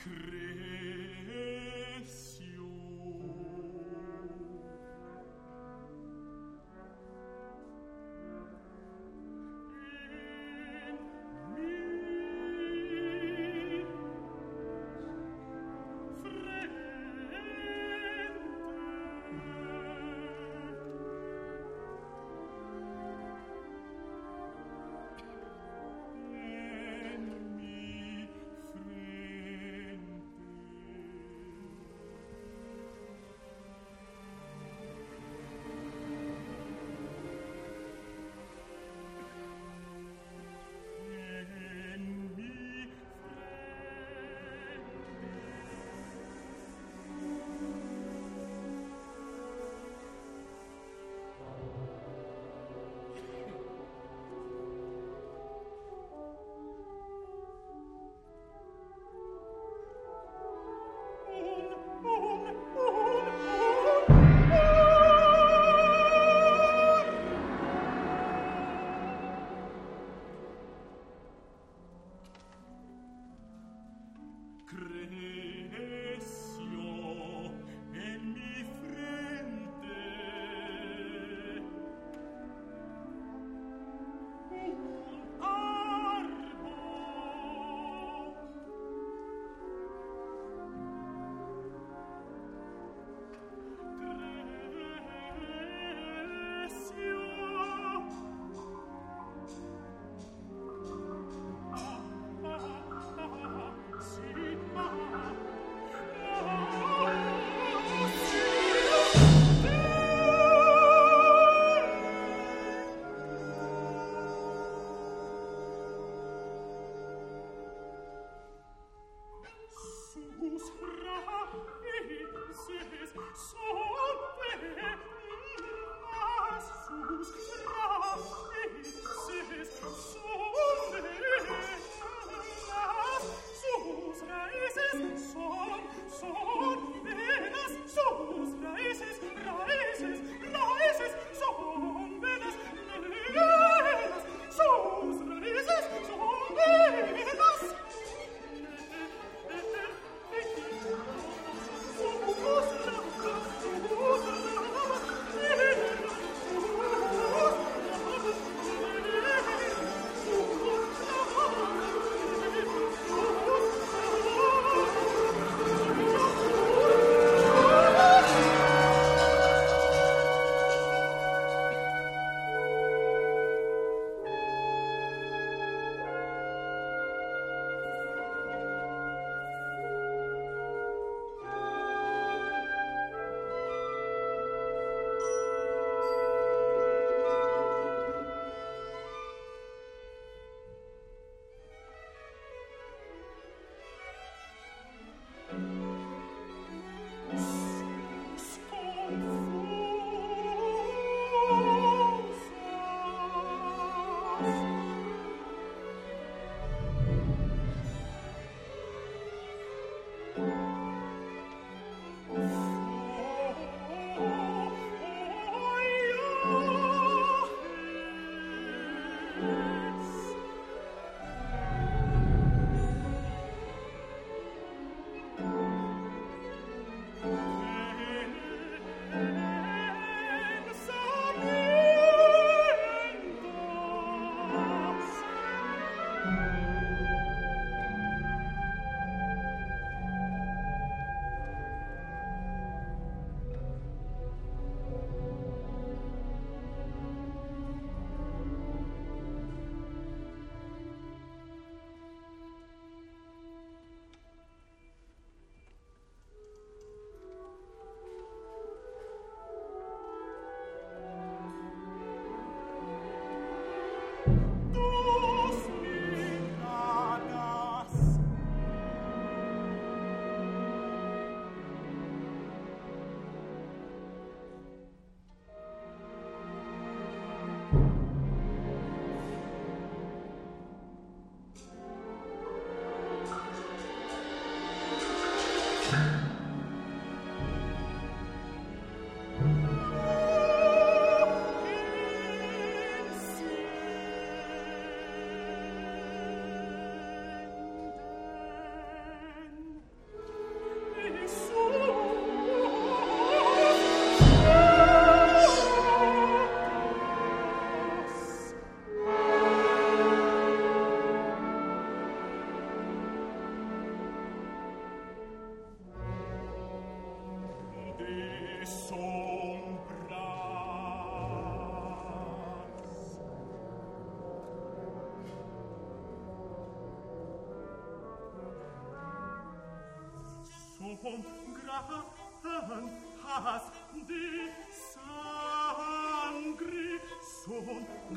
Crazy.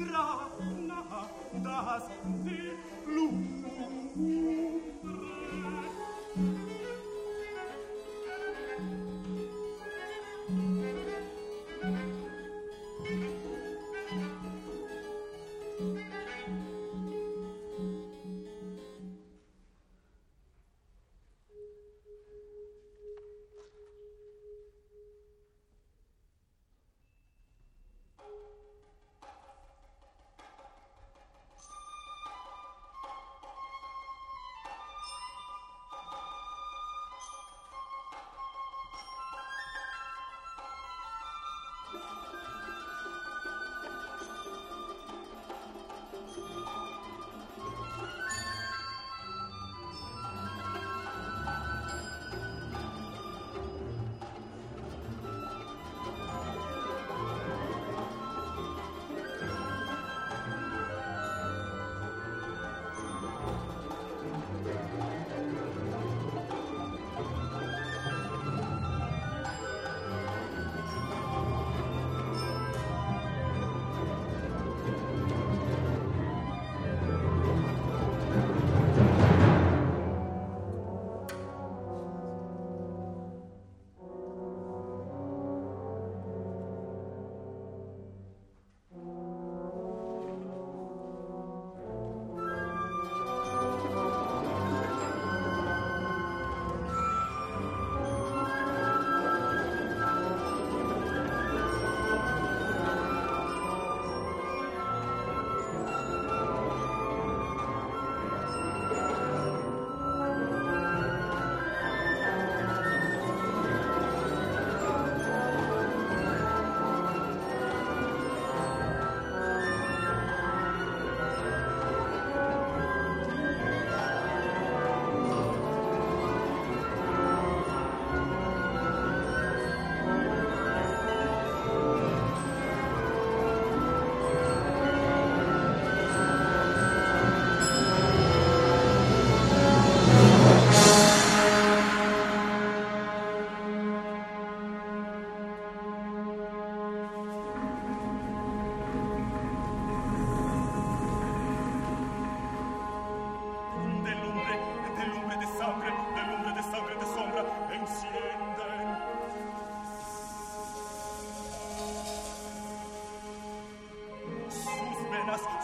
Grana das Leben. Ah